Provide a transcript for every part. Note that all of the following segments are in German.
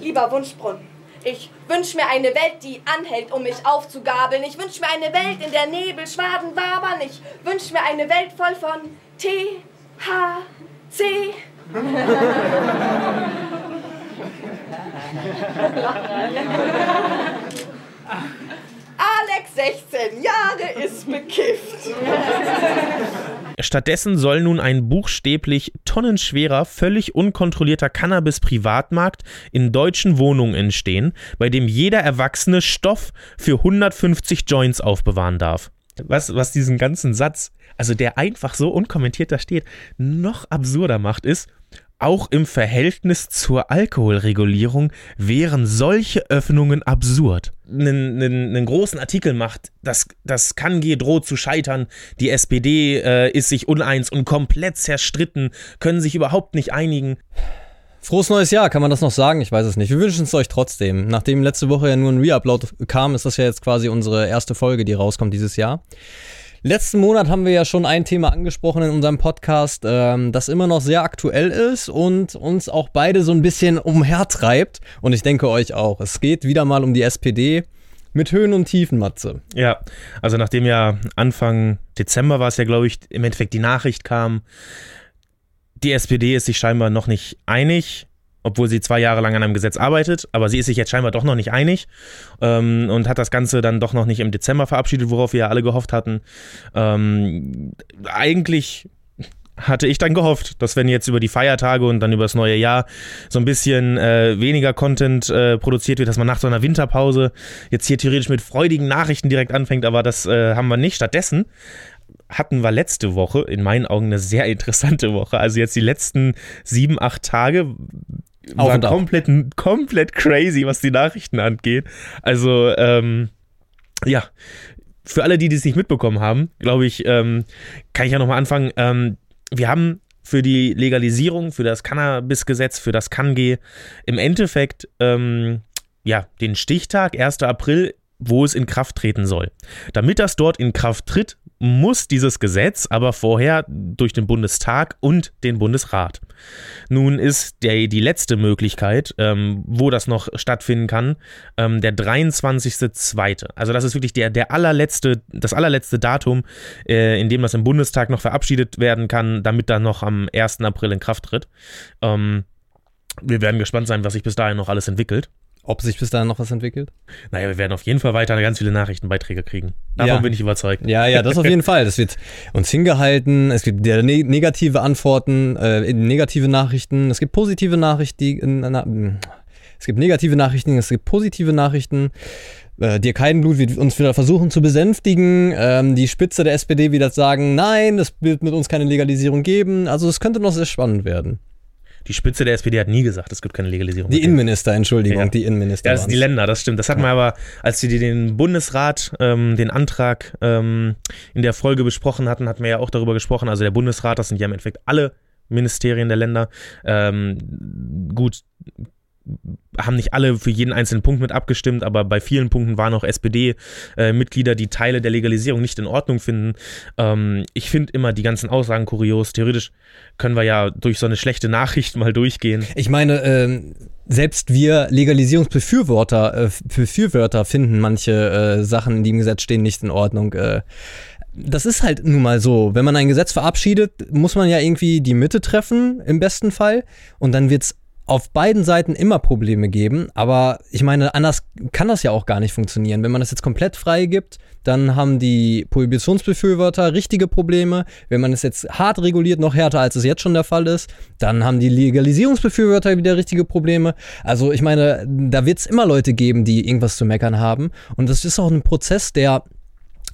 Lieber Wunschbrunnen, ich wünsch mir eine Welt, die anhält, um mich aufzugabeln. Ich wünsch mir eine Welt, in der Nebelschwaden wabern. Ich wünsch mir eine Welt voll von T, H, C. Alex, 16 Jahre, ist bekifft. Stattdessen soll nun ein buchstäblich tonnenschwerer, völlig unkontrollierter Cannabis-Privatmarkt in deutschen Wohnungen entstehen, bei dem jeder Erwachsene Stoff für 150 Joints aufbewahren darf. Was, was diesen ganzen Satz, also der einfach so unkommentiert da steht, noch absurder macht, ist, auch im Verhältnis zur Alkoholregulierung wären solche Öffnungen absurd. Einen, einen, einen großen Artikel macht, das, das Kange droht zu scheitern, die SPD äh, ist sich uneins und komplett zerstritten, können sich überhaupt nicht einigen. Frohes neues Jahr, kann man das noch sagen? Ich weiß es nicht. Wir wünschen es euch trotzdem. Nachdem letzte Woche ja nur ein Reupload kam, ist das ja jetzt quasi unsere erste Folge, die rauskommt dieses Jahr. Letzten Monat haben wir ja schon ein Thema angesprochen in unserem Podcast, ähm, das immer noch sehr aktuell ist und uns auch beide so ein bisschen umhertreibt. Und ich denke euch auch. Es geht wieder mal um die SPD mit Höhen und Tiefen, Matze. Ja, also nachdem ja Anfang Dezember war es ja, glaube ich, im Endeffekt die Nachricht kam, die SPD ist sich scheinbar noch nicht einig obwohl sie zwei Jahre lang an einem Gesetz arbeitet, aber sie ist sich jetzt scheinbar doch noch nicht einig ähm, und hat das Ganze dann doch noch nicht im Dezember verabschiedet, worauf wir ja alle gehofft hatten. Ähm, eigentlich hatte ich dann gehofft, dass wenn jetzt über die Feiertage und dann über das neue Jahr so ein bisschen äh, weniger Content äh, produziert wird, dass man nach so einer Winterpause jetzt hier theoretisch mit freudigen Nachrichten direkt anfängt, aber das äh, haben wir nicht. Stattdessen hatten wir letzte Woche, in meinen Augen eine sehr interessante Woche. Also jetzt die letzten sieben, acht Tage war komplett, komplett crazy, was die Nachrichten angeht. Also, ähm, ja, für alle, die das nicht mitbekommen haben, glaube ich, ähm, kann ich ja nochmal anfangen. Ähm, wir haben für die Legalisierung, für das Cannabis-Gesetz, für das KanG im Endeffekt ähm, ja, den Stichtag, 1. April, wo es in Kraft treten soll. Damit das dort in Kraft tritt, muss dieses Gesetz aber vorher durch den Bundestag und den Bundesrat. Nun ist der, die letzte Möglichkeit, ähm, wo das noch stattfinden kann, ähm, der 23.02. Also das ist wirklich der, der allerletzte, das allerletzte Datum, äh, in dem das im Bundestag noch verabschiedet werden kann, damit dann noch am 1. April in Kraft tritt. Ähm, wir werden gespannt sein, was sich bis dahin noch alles entwickelt. Ob sich bis dahin noch was entwickelt? Naja, wir werden auf jeden Fall weiter ganz viele Nachrichtenbeiträge kriegen. Davon ja. bin ich überzeugt. Ja, ja, das auf jeden Fall. Das wird uns hingehalten. Es gibt ne negative Antworten, äh, negative Nachrichten. Es gibt positive Nachrichten. Na, es gibt negative Nachrichten, es gibt positive Nachrichten. Äh, Dirk Heidenblut wird uns wieder versuchen zu besänftigen. Ähm, die Spitze der SPD wird sagen, nein, es wird mit uns keine Legalisierung geben. Also es könnte noch sehr spannend werden. Die Spitze der SPD hat nie gesagt, es gibt keine Legalisierung. Die Innenminister, Entschuldigung, ja. die Innenminister. Ja, das sind die Länder, das stimmt. Das hatten wir aber, als wir den Bundesrat, ähm, den Antrag ähm, in der Folge besprochen hatten, hatten wir ja auch darüber gesprochen. Also der Bundesrat, das sind ja im Endeffekt alle Ministerien der Länder. Ähm, gut, haben nicht alle für jeden einzelnen Punkt mit abgestimmt, aber bei vielen Punkten waren auch SPD-Mitglieder, die Teile der Legalisierung nicht in Ordnung finden. Ähm, ich finde immer die ganzen Aussagen kurios. Theoretisch können wir ja durch so eine schlechte Nachricht mal durchgehen. Ich meine, ähm, selbst wir Legalisierungsbefürworter äh, Befürworter finden manche äh, Sachen, die im Gesetz stehen, nicht in Ordnung. Äh, das ist halt nun mal so. Wenn man ein Gesetz verabschiedet, muss man ja irgendwie die Mitte treffen, im besten Fall. Und dann wird es auf beiden Seiten immer Probleme geben, aber ich meine, anders kann das ja auch gar nicht funktionieren. Wenn man das jetzt komplett frei dann haben die Prohibitionsbefürworter richtige Probleme. Wenn man es jetzt hart reguliert, noch härter als es jetzt schon der Fall ist, dann haben die Legalisierungsbefürworter wieder richtige Probleme. Also ich meine, da wird es immer Leute geben, die irgendwas zu meckern haben. Und das ist auch ein Prozess, der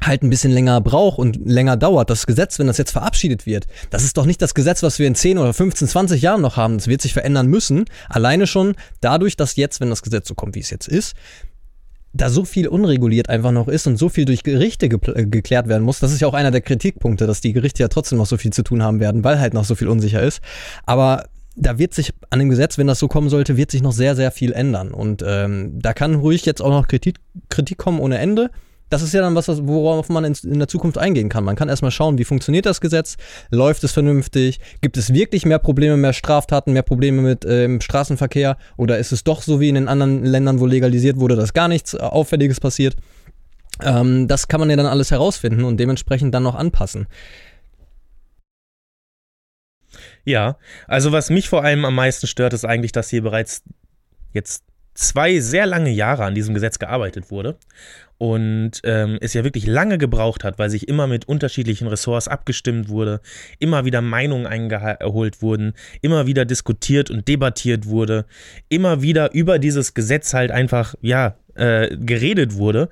halt ein bisschen länger braucht und länger dauert. Das Gesetz, wenn das jetzt verabschiedet wird, das ist doch nicht das Gesetz, was wir in 10 oder 15, 20 Jahren noch haben. Das wird sich verändern müssen. Alleine schon dadurch, dass jetzt, wenn das Gesetz so kommt, wie es jetzt ist, da so viel unreguliert einfach noch ist und so viel durch Gerichte ge äh, geklärt werden muss. Das ist ja auch einer der Kritikpunkte, dass die Gerichte ja trotzdem noch so viel zu tun haben werden, weil halt noch so viel unsicher ist. Aber da wird sich an dem Gesetz, wenn das so kommen sollte, wird sich noch sehr, sehr viel ändern. Und ähm, da kann ruhig jetzt auch noch Kritik, Kritik kommen ohne Ende. Das ist ja dann was, worauf man in, in der Zukunft eingehen kann. Man kann erstmal schauen, wie funktioniert das Gesetz, läuft es vernünftig, gibt es wirklich mehr Probleme, mehr Straftaten, mehr Probleme mit ähm, Straßenverkehr oder ist es doch so wie in den anderen Ländern, wo legalisiert wurde, dass gar nichts äh, Auffälliges passiert? Ähm, das kann man ja dann alles herausfinden und dementsprechend dann noch anpassen. Ja, also was mich vor allem am meisten stört, ist eigentlich, dass hier bereits jetzt zwei sehr lange Jahre an diesem Gesetz gearbeitet wurde und ähm, es ja wirklich lange gebraucht hat, weil sich immer mit unterschiedlichen Ressorts abgestimmt wurde, immer wieder Meinungen eingeholt wurden, immer wieder diskutiert und debattiert wurde, immer wieder über dieses Gesetz halt einfach, ja, äh, geredet wurde.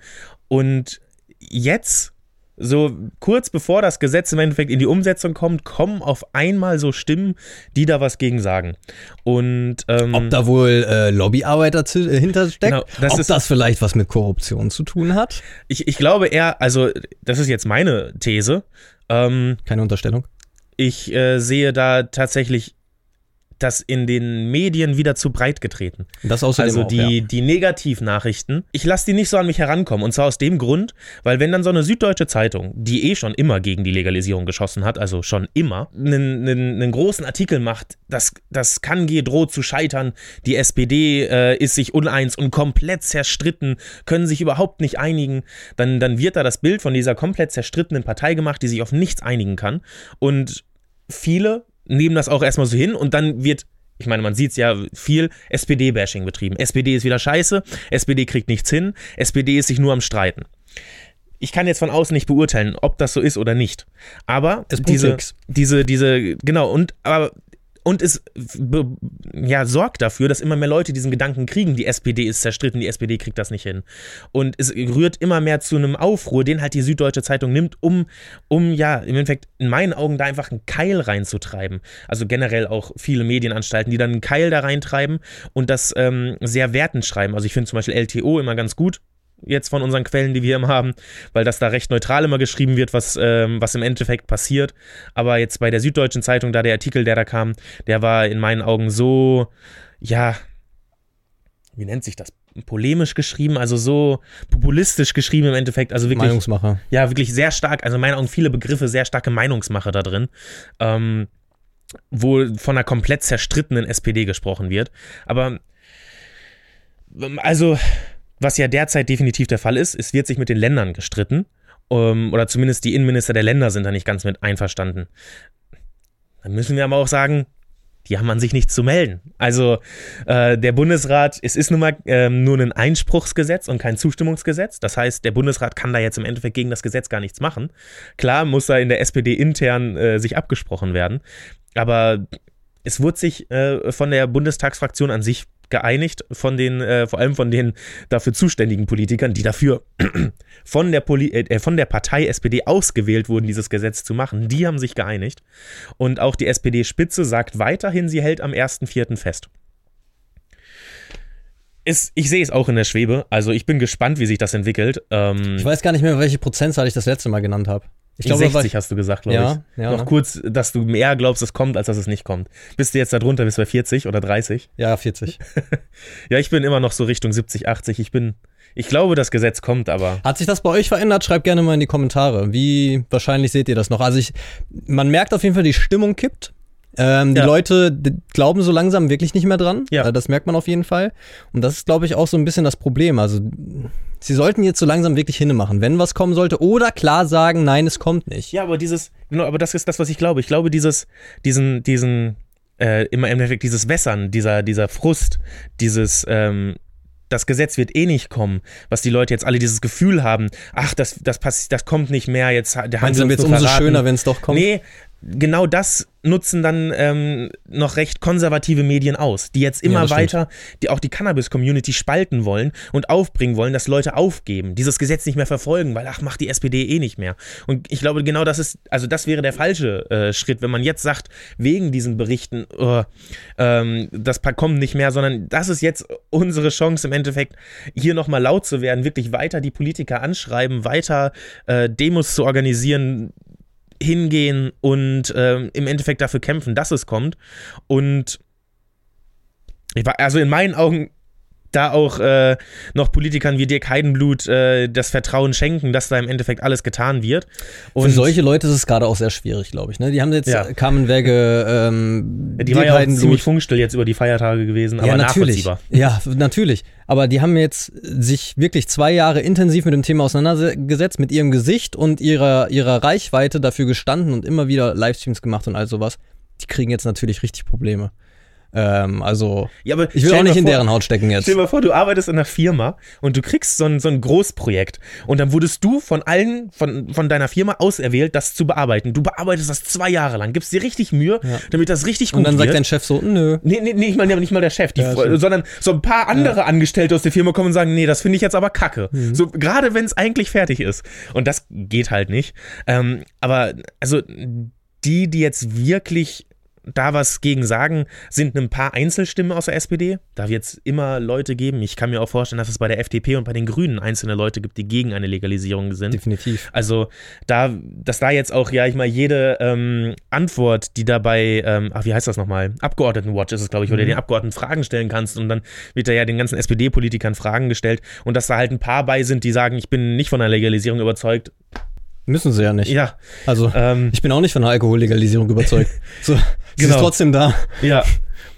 Und jetzt so kurz bevor das Gesetz im Endeffekt in die Umsetzung kommt, kommen auf einmal so Stimmen, die da was gegen sagen. Und ähm, ob da wohl äh, Lobbyarbeit zu, äh, hintersteckt, genau, das ob ist, das vielleicht was mit Korruption zu tun hat. Ich, ich glaube eher, also das ist jetzt meine These. Ähm, Keine Unterstellung. Ich äh, sehe da tatsächlich das in den Medien wieder zu breit getreten. Das außerdem also auch, die, ja. die Negativnachrichten. Ich lasse die nicht so an mich herankommen. Und zwar aus dem Grund, weil wenn dann so eine süddeutsche Zeitung, die eh schon immer gegen die Legalisierung geschossen hat, also schon immer, einen, einen, einen großen Artikel macht, das, das Kangi droht zu scheitern, die SPD äh, ist sich uneins und komplett zerstritten, können sich überhaupt nicht einigen, dann, dann wird da das Bild von dieser komplett zerstrittenen Partei gemacht, die sich auf nichts einigen kann. Und viele nehmen das auch erstmal so hin und dann wird, ich meine, man sieht es ja viel, SPD-Bashing betrieben. SPD ist wieder scheiße, SPD kriegt nichts hin, SPD ist sich nur am Streiten. Ich kann jetzt von außen nicht beurteilen, ob das so ist oder nicht. Aber diese, diese, diese, genau, und aber und es ja, sorgt dafür, dass immer mehr Leute diesen Gedanken kriegen, die SPD ist zerstritten, die SPD kriegt das nicht hin. Und es rührt immer mehr zu einem Aufruhr, den halt die Süddeutsche Zeitung nimmt, um, um ja, im Endeffekt in meinen Augen da einfach einen Keil reinzutreiben. Also generell auch viele Medienanstalten, die dann einen Keil da reintreiben und das ähm, sehr wertend schreiben. Also ich finde zum Beispiel LTO immer ganz gut, jetzt von unseren Quellen, die wir immer haben, weil das da recht neutral immer geschrieben wird, was, ähm, was im Endeffekt passiert. Aber jetzt bei der Süddeutschen Zeitung, da der Artikel, der da kam, der war in meinen Augen so, ja, wie nennt sich das? Polemisch geschrieben, also so populistisch geschrieben im Endeffekt, also wirklich. Meinungsmacher. Ja, wirklich sehr stark, also in meinen Augen viele Begriffe, sehr starke Meinungsmache da drin. Ähm, wo von einer komplett zerstrittenen SPD gesprochen wird. Aber also was ja derzeit definitiv der Fall ist, es wird sich mit den Ländern gestritten. Ähm, oder zumindest die Innenminister der Länder sind da nicht ganz mit einverstanden. Dann müssen wir aber auch sagen, die haben an sich nichts zu melden. Also äh, der Bundesrat, es ist nun mal äh, nur ein Einspruchsgesetz und kein Zustimmungsgesetz. Das heißt, der Bundesrat kann da jetzt im Endeffekt gegen das Gesetz gar nichts machen. Klar muss da in der SPD intern äh, sich abgesprochen werden, aber es wurde sich äh, von der Bundestagsfraktion an sich geeinigt von den, äh, vor allem von den dafür zuständigen Politikern, die dafür von der, Poli äh, von der Partei SPD ausgewählt wurden, dieses Gesetz zu machen. Die haben sich geeinigt. Und auch die SPD-Spitze sagt weiterhin, sie hält am 1.4. fest. Ist, ich sehe es auch in der Schwebe. Also ich bin gespannt, wie sich das entwickelt. Ähm, ich weiß gar nicht mehr, welche Prozentzahl ich das letzte Mal genannt habe. Ich glaube, 60 hast du gesagt, glaube ja, ich. Ja, Noch ne? kurz, dass du mehr glaubst, es kommt, als dass es nicht kommt. Bist du jetzt da drunter, bist du bei 40 oder 30? Ja, 40. ja, ich bin immer noch so Richtung 70, 80. Ich bin, ich glaube, das Gesetz kommt, aber. Hat sich das bei euch verändert? Schreibt gerne mal in die Kommentare. Wie wahrscheinlich seht ihr das noch? Also ich, man merkt auf jeden Fall, die Stimmung kippt. Ähm, die Ja. Leute d- glauben so langsam wirklich nicht mehr dran. Ja. Äh, Das merkt man auf jeden Fall. Und das ist, glaube ich, auch so ein bisschen das Problem. Also, sie sollten jetzt so langsam wirklich hinmachen, wenn was kommen sollte. Oder klar sagen, nein, es kommt nicht. Ja, aber dieses, genau, aber das ist das, was ich glaube. Ich glaube, dieses, diesen, diesen, äh, immer im Endeffekt dieses Wässern, dieser, dieser Frust, dieses, ähm, das Gesetz wird eh nicht kommen, was die Leute jetzt alle dieses Gefühl haben, ach, das, das passiert, das kommt nicht mehr, jetzt der Meinst du, wird es umso schöner, wenn es doch kommt? Nee, genau das nutzen dann ähm, noch recht konservative Medien aus, die jetzt immer stimmt. weiter, die auch die Cannabis-Community spalten wollen und aufbringen wollen, dass Leute aufgeben, dieses Gesetz nicht mehr verfolgen, weil ach, macht die SPD eh nicht mehr. Und ich glaube, genau das ist, also das wäre der falsche äh, Schritt, wenn man jetzt sagt, wegen diesen Berichten, oh, ähm, das kommt nicht mehr, sondern das ist jetzt unsere Chance im Endeffekt, hier nochmal laut zu werden, wirklich weiter die Politiker anschreiben, weiter äh, Demos zu organisieren, hingehen und ähm, im Endeffekt dafür kämpfen, dass es kommt. Und ich war, also in meinen Augen da auch äh, noch Politikern wie Dirk Heidenblut äh, das Vertrauen schenken, dass da im Endeffekt alles getan wird. Und Für solche Leute ist es gerade auch sehr schwierig, glaube ich. Ne? Die haben jetzt ja. Carmen Wege, ähm, die Dirk war ja auch ziemlich funkstill jetzt über die Feiertage gewesen, aber ja, natürlich. nachvollziehbar. Ja, natürlich. Aber die haben jetzt sich wirklich zwei Jahre intensiv mit dem Thema auseinandergesetzt, mit ihrem Gesicht und ihrer, ihrer Reichweite dafür gestanden und immer wieder Livestreams gemacht und all sowas. Die kriegen jetzt natürlich richtig Probleme. Ähm, also, ja, aber ich will auch nicht in deren Haut stecken jetzt. Stell dir mal vor, du arbeitest in einer Firma und du kriegst so ein, so ein Großprojekt und dann wurdest du von allen, von, von deiner Firma auserwählt, das zu bearbeiten. Du bearbeitest das zwei Jahre lang, gibst dir richtig Mühe, ja. damit das richtig gut wird. Und dann sagt dein Chef so, nö. Nee, nee, nicht, mal, nicht mal der Chef, die, ja, sondern so ein paar andere. Angestellte aus der Firma kommen und sagen, nee, das finde ich jetzt aber kacke. Mhm. So, gerade wenn es eigentlich fertig ist. Und das geht halt nicht. Ähm, aber, also, die, die jetzt wirklich da was gegen sagen, sind ein paar Einzelstimmen aus der SPD. Da wird es immer Leute geben. Ich kann mir auch vorstellen, dass es bei der FDP und bei den Grünen einzelne Leute gibt, die gegen eine Legalisierung sind. Definitiv. Also da, dass da jetzt auch, ja, ich mal, jede ähm, Antwort, die dabei, ähm, ach, wie heißt das nochmal? Abgeordnetenwatch ist es, glaube ich, wo mhm. du den Abgeordneten Fragen stellen kannst und dann wird da ja den ganzen SPD-Politikern Fragen gestellt und dass da halt ein paar bei sind, die sagen, ich bin nicht von einer Legalisierung überzeugt, Müssen sie ja nicht. Ja. Also, ähm, ich bin auch nicht von der Alkohollegalisierung überzeugt. So, sie genau. ist trotzdem da. Ja.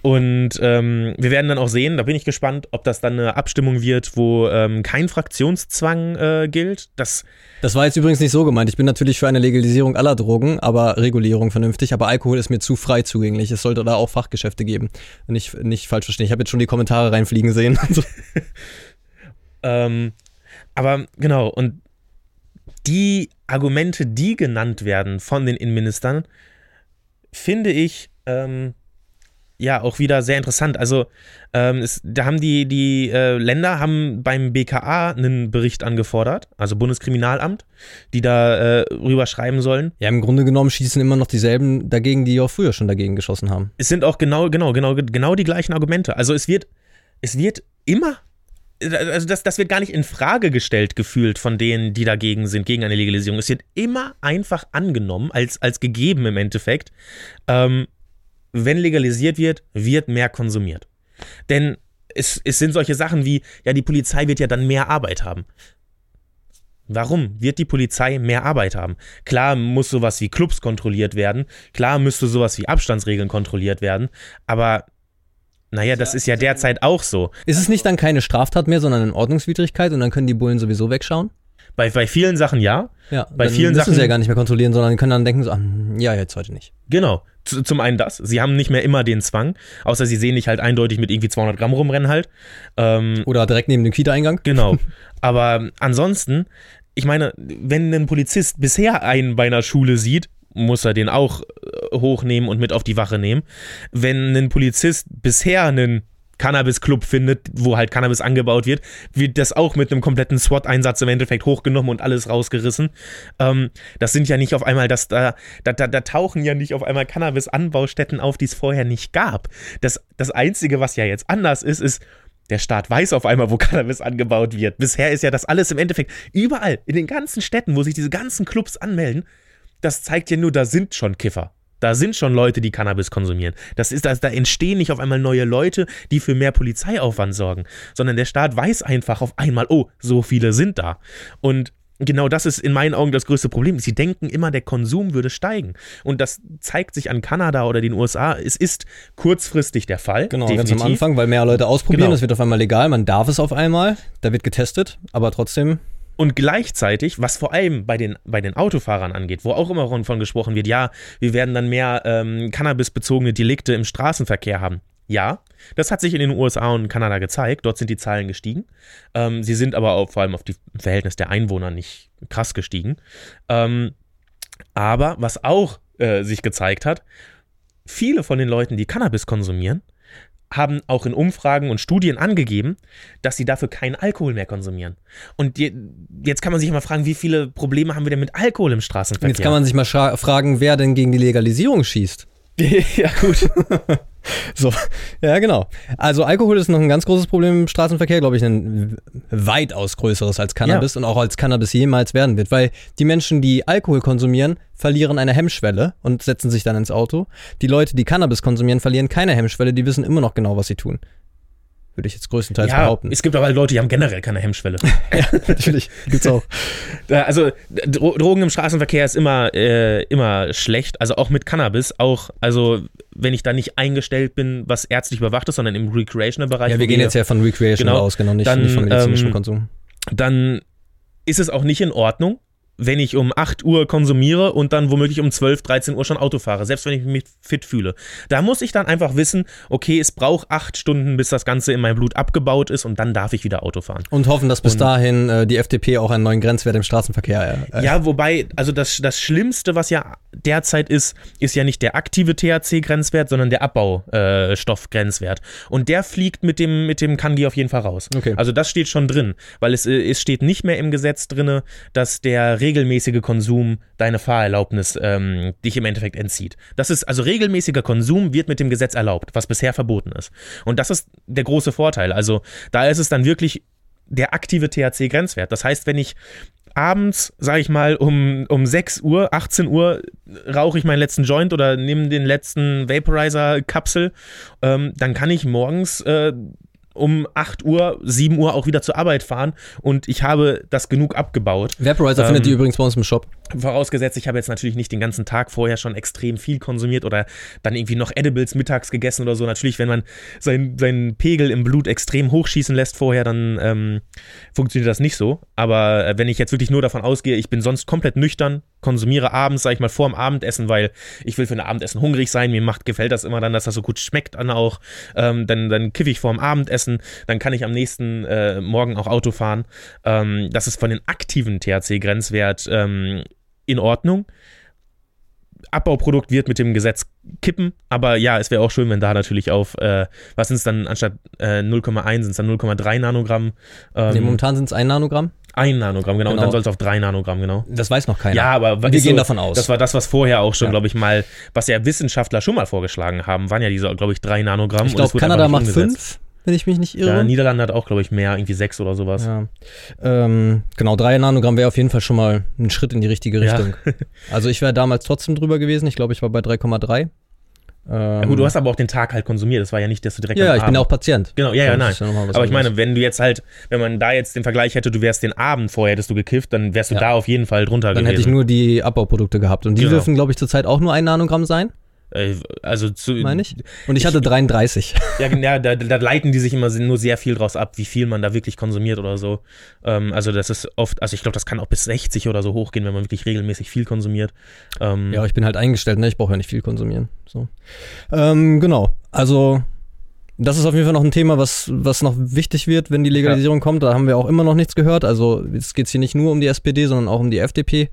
Und ähm, wir werden dann auch sehen, da bin ich gespannt, ob das dann eine Abstimmung wird, wo ähm, kein Fraktionszwang äh, gilt. Das, das war jetzt übrigens nicht so gemeint. Ich bin natürlich für eine Legalisierung aller Drogen, aber Regulierung vernünftig. Aber Alkohol ist mir zu frei zugänglich. Es sollte da auch Fachgeschäfte geben. Nicht, nicht falsch verstehen. Ich habe jetzt schon die Kommentare reinfliegen sehen. ähm, aber genau, und die Argumente, die genannt werden von den Innenministern, finde ich ähm, ja auch wieder sehr interessant. Also ähm, es, da haben die, die äh, Länder haben beim BKA einen Bericht angefordert, also Bundeskriminalamt, die da äh, rüber schreiben sollen. Ja, im Grunde genommen schießen immer noch dieselben dagegen, die auch früher schon dagegen geschossen haben. Es sind auch genau, genau, genau, genau die gleichen Argumente. Also es wird, es wird immer also das, das wird gar nicht in Frage gestellt gefühlt von denen, die dagegen sind, gegen eine Legalisierung. Es wird immer einfach angenommen, als, als gegeben im Endeffekt. Ähm, wenn legalisiert wird, wird mehr konsumiert. Denn es, es sind solche Sachen wie, ja, die Polizei wird ja dann mehr Arbeit haben. Warum wird die Polizei mehr Arbeit haben? Klar muss sowas wie Clubs kontrolliert werden, klar müsste sowas wie Abstandsregeln kontrolliert werden, aber naja, das ist ja derzeit auch so. Ist es nicht dann keine Straftat mehr, sondern eine Ordnungswidrigkeit und dann können die Bullen sowieso wegschauen? Bei, bei vielen Sachen ja. Ja, bei vielen müssen Sachen. sie ja gar nicht mehr kontrollieren, sondern die können dann denken so, ja, jetzt heute nicht. Genau. Zum einen das. Sie haben nicht mehr immer den Zwang, außer sie sehen dich halt eindeutig mit irgendwie 200 Gramm rumrennen halt. Ähm, Oder direkt neben dem Kita-Eingang. Genau. Aber ansonsten, ich meine, wenn ein Polizist bisher einen bei einer Schule sieht, muss er den auch äh, hochnehmen und mit auf die Wache nehmen. Wenn ein Polizist bisher einen Cannabis-Club findet, wo halt Cannabis angebaut wird, wird das auch mit einem kompletten SWAT-Einsatz im Endeffekt hochgenommen und alles rausgerissen. Ähm, das sind ja nicht auf einmal, dass da, da, da, da tauchen ja nicht auf einmal Cannabis-Anbaustätten auf, die es vorher nicht gab. Das, das Einzige, was ja jetzt anders ist, ist, der Staat weiß auf einmal, wo Cannabis angebaut wird. Bisher ist ja das alles im Endeffekt überall, in den ganzen Städten, wo sich diese ganzen Clubs anmelden, das zeigt ja nur, da sind schon Kiffer. Da sind schon Leute, die Cannabis konsumieren. Das ist, da entstehen nicht auf einmal neue Leute, die für mehr Polizeiaufwand sorgen, sondern der Staat weiß einfach auf einmal, oh, so viele sind da. Und genau das ist in meinen Augen das größte Problem. Sie denken immer, der Konsum würde steigen. Und das zeigt sich an Kanada oder den USA. Es ist kurzfristig der Fall. Genau, definitiv. ganz am Anfang, weil mehr Leute ausprobieren. Genau. Es wird auf einmal legal. Man darf es auf einmal. Da wird getestet. Aber trotzdem und gleichzeitig, was vor allem bei den, bei den Autofahrern angeht, wo auch immer von gesprochen wird, ja, wir werden dann mehr ähm, cannabisbezogene Delikte im Straßenverkehr haben. Ja, das hat sich in den USA und Kanada gezeigt. Dort sind die Zahlen gestiegen. Ähm, sie sind aber auch vor allem auf die Verhältnis der Einwohner nicht krass gestiegen. Ähm, aber was auch äh, sich gezeigt hat, viele von den Leuten, die Cannabis konsumieren, haben auch in Umfragen und Studien angegeben, dass sie dafür keinen Alkohol mehr konsumieren. Und die, jetzt kann man sich mal fragen, wie viele Probleme haben wir denn mit Alkohol im Straßenverkehr? Jetzt kann man sich mal fragen, wer denn gegen die Legalisierung schießt. ja, gut. so, ja, genau. Also Alkohol ist noch ein ganz großes Problem im Straßenverkehr, glaube ich, ein weitaus größeres als Cannabis ja. und auch als Cannabis jemals werden wird, weil die Menschen, die Alkohol konsumieren, verlieren eine Hemmschwelle und setzen sich dann ins Auto. Die Leute, die Cannabis konsumieren, verlieren keine Hemmschwelle, die wissen immer noch genau, was sie tun. Würde ich jetzt größtenteils ja, behaupten. es gibt aber Leute, die haben generell keine Hemmschwelle. ja, natürlich. Gibt's auch. Also Dro Drogen im Straßenverkehr ist immer, äh, immer schlecht. Also auch mit Cannabis. Auch, also wenn ich da nicht eingestellt bin, was ärztlich überwacht ist, sondern im Recreational-Bereich. Ja, wir gehen jetzt ja von Recreational Genau. aus, genau, nicht, Dann, nicht von medizinischem ähm, Konsum. dann ist es auch nicht in Ordnung, wenn ich um 8 Uhr konsumiere und dann womöglich um 12, 13 Uhr schon Auto fahre, selbst wenn ich mich fit fühle. Da muss ich dann einfach wissen, okay, es braucht 8 Stunden, bis das Ganze in meinem Blut abgebaut ist und dann darf ich wieder Auto fahren. Und hoffen, dass bis und- dahin äh, die FDP auch einen neuen Grenzwert im Straßenverkehr äh, Ja, wobei, also das, das Schlimmste, was ja derzeit ist, ist ja nicht der aktive THC-Grenzwert, sondern der Abbaustoffgrenzwert. und der fliegt mit dem, mit dem Kangi auf jeden Fall raus. Okay. Also das steht schon drin, weil es, äh, es steht nicht mehr im Gesetz drin, dass der regelmäßige Konsum deine Fahrerlaubnis ähm, dich im Endeffekt entzieht. Das ist, also regelmäßiger Konsum wird mit dem Gesetz erlaubt, was bisher verboten ist. Und das ist der große Vorteil. Also da ist es dann wirklich der aktive THC-Grenzwert. Das heißt, wenn ich abends, sage ich mal, um, um 6 Uhr, 18 Uhr rauche ich meinen letzten Joint oder nehme den letzten Vaporizer-Kapsel, ähm, dann kann ich morgens äh, um 8 Uhr, 7 Uhr auch wieder zur Arbeit fahren und ich habe das genug abgebaut. Vaporizer Ähm, findet ihr übrigens bei uns im Shop. Vorausgesetzt, ich habe jetzt natürlich nicht den ganzen Tag vorher schon extrem viel konsumiert oder dann irgendwie noch Edibles mittags gegessen oder so. Natürlich, wenn man sein- seinen Pegel im Blut extrem hochschießen lässt vorher, dann ähm, funktioniert das nicht so. Aber äh, wenn ich jetzt wirklich nur davon ausgehe, ich bin sonst komplett nüchtern, konsumiere abends, sage ich mal, vorm Abendessen, weil ich will für ein Abendessen hungrig sein. Mir macht, gefällt das immer dann, dass das so gut schmeckt dann auch. Ähm, dann, dann kiffe ich vorm Abendessen, dann kann ich am nächsten äh, Morgen auch Auto fahren. Ähm, das ist von den aktiven THC-Grenzwert ähm, in Ordnung. Abbauprodukt wird mit dem Gesetz kippen, aber ja, es wäre auch schön, wenn da natürlich auf, äh, was sind es dann anstatt äh, 0,1 sind es dann 0,3 Nanogramm, ähm, nee, momentan sind es ein Nanogramm. Ein Nanogramm, genau, und Genau. dann soll es auf 3 Nanogramm, genau. Das weiß noch keiner. Ja, aber wir gehen so, davon aus. Das war das, was vorher auch schon, Ja. glaube ich, mal, was ja Wissenschaftler schon mal vorgeschlagen haben, waren ja diese, glaube ich, 3 Nanogramm. ich und glaube, Kanada macht fünf, wenn ich mich nicht irre. Ja, Niederlande hat auch, glaube ich, mehr, irgendwie 6 oder sowas. Ja. Ähm, genau, 3 Nanogramm wäre auf jeden Fall schon mal ein Schritt in die richtige Ja. Richtung. Also ich wäre damals trotzdem drüber gewesen. Ich glaube, ich war bei 3,3. Ähm, Ja, gut, du hast aber auch den Tag halt konsumiert, das war ja nicht, dass du direkt ja, ich bin Abend- ja auch Patient. Genau, ja, ja, nein. Aber ich meine, wenn du jetzt halt, wenn man da jetzt den Vergleich hätte, du wärst den Abend vorher, hättest du gekifft, dann wärst du Ja. da auf jeden Fall drunter dann gewesen. hätte ich nur die Abbauprodukte gehabt. Und die Genau. dürfen, glaube ich, zurzeit auch nur ein Nanogramm sein, also zu, meine ich. Und ich, Ich- hatte 33. Ja, ja da, da leiten die sich immer nur sehr viel draus ab, wie viel man da wirklich konsumiert oder so. Ähm, also das ist oft, also ich glaube, das kann auch bis 60 oder so hochgehen, wenn man wirklich regelmäßig viel konsumiert. Ähm, Ja, ich bin halt eingestellt, ne? Ich brauche ja nicht viel konsumieren. So. Ähm, genau. Also, das ist auf jeden Fall noch ein Thema, was, was noch wichtig wird, wenn die Legalisierung kommt. Da haben wir auch immer noch nichts gehört. Also, jetzt geht es hier nicht nur um die SPD, sondern auch um die FDP.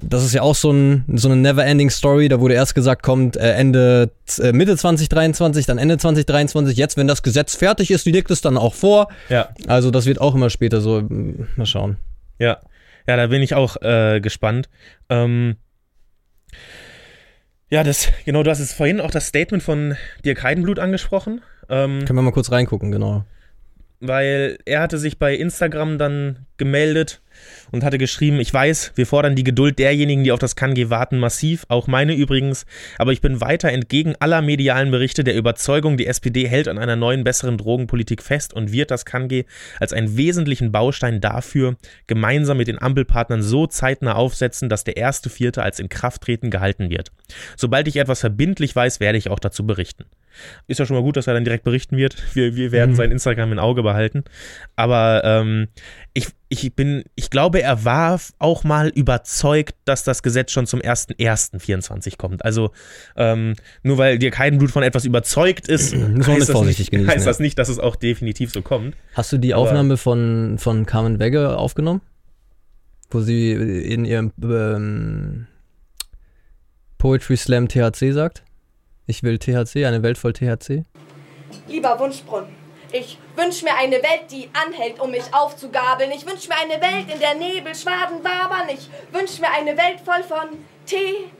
Das ist ja auch so, ein, so eine never-ending Story. Da wurde erst gesagt, kommt äh, Ende, äh, Mitte 2023, dann Ende 2023. Jetzt, wenn das Gesetz fertig ist, liegt es dann auch vor. ja, Also, das wird auch immer später so. mm, Mal schauen. ja. Ja, da bin ich auch äh, gespannt. Ähm, ja, das, genau, du hast es vorhin auch das Statement von Dirk Heidenblut angesprochen. Ähm, Können wir mal kurz reingucken, genau. weil er hatte sich bei Instagram dann gemeldet und hatte geschrieben, ich weiß, wir fordern die Geduld derjenigen, die auf das KNG warten, massiv, auch meine übrigens, aber ich bin weiter entgegen aller medialen Berichte der Überzeugung, die SPD hält an einer neuen, besseren Drogenpolitik fest und wird das KNG als einen wesentlichen Baustein dafür gemeinsam mit den Ampelpartnern so zeitnah aufsetzen, dass der erste Vierte als Inkrafttreten gehalten wird. Sobald ich etwas verbindlich weiß, werde ich auch dazu berichten. Ist ja schon mal gut, dass er dann direkt berichten wird. Wir, wir werden Mhm. sein Instagram im Auge behalten. Aber ähm, ich, ich bin, ich glaube, er war auch mal überzeugt, dass das Gesetz schon zum 1.1.24 kommt. Also ähm, nur weil dir kein Blut von etwas überzeugt ist, heißt, das vorsichtig nicht, genießen, heißt ja. das nicht, dass es auch definitiv so kommt. Hast du die Aber- Aufnahme von, von Carmen Wegge aufgenommen? Wo sie in ihrem ähm, Poetry Slam THC sagt? Ich will THC, eine Welt voll THC. Lieber Wunschbrunnen, ich wünsche mir eine Welt, die anhält, um mich aufzugabeln. Ich wünsche mir eine Welt, in der Nebelschwaden wabern. Ich wünsche mir eine Welt voll von THC.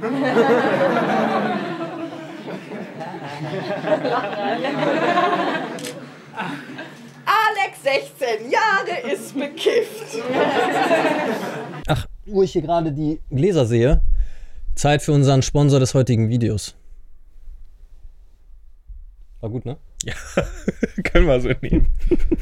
Alex, 16 Jahre, ist bekifft. Ach, wo ich hier gerade die Gläser sehe, Zeit für unseren Sponsor des heutigen Videos. War gut, ne? Ja, können wir so nehmen.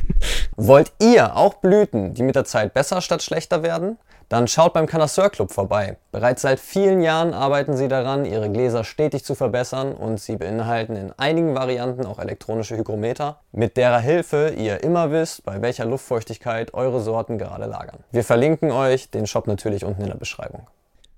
Wollt ihr auch Blüten, die mit der Zeit besser statt schlechter werden? Dann schaut beim Connoisseur Club vorbei. Bereits seit vielen Jahren arbeiten sie daran, ihre Gläser stetig zu verbessern und sie beinhalten in einigen Varianten auch elektronische Hygrometer, mit derer Hilfe ihr immer wisst, bei welcher Luftfeuchtigkeit eure Sorten gerade lagern. Wir verlinken euch den Shop natürlich unten in der Beschreibung.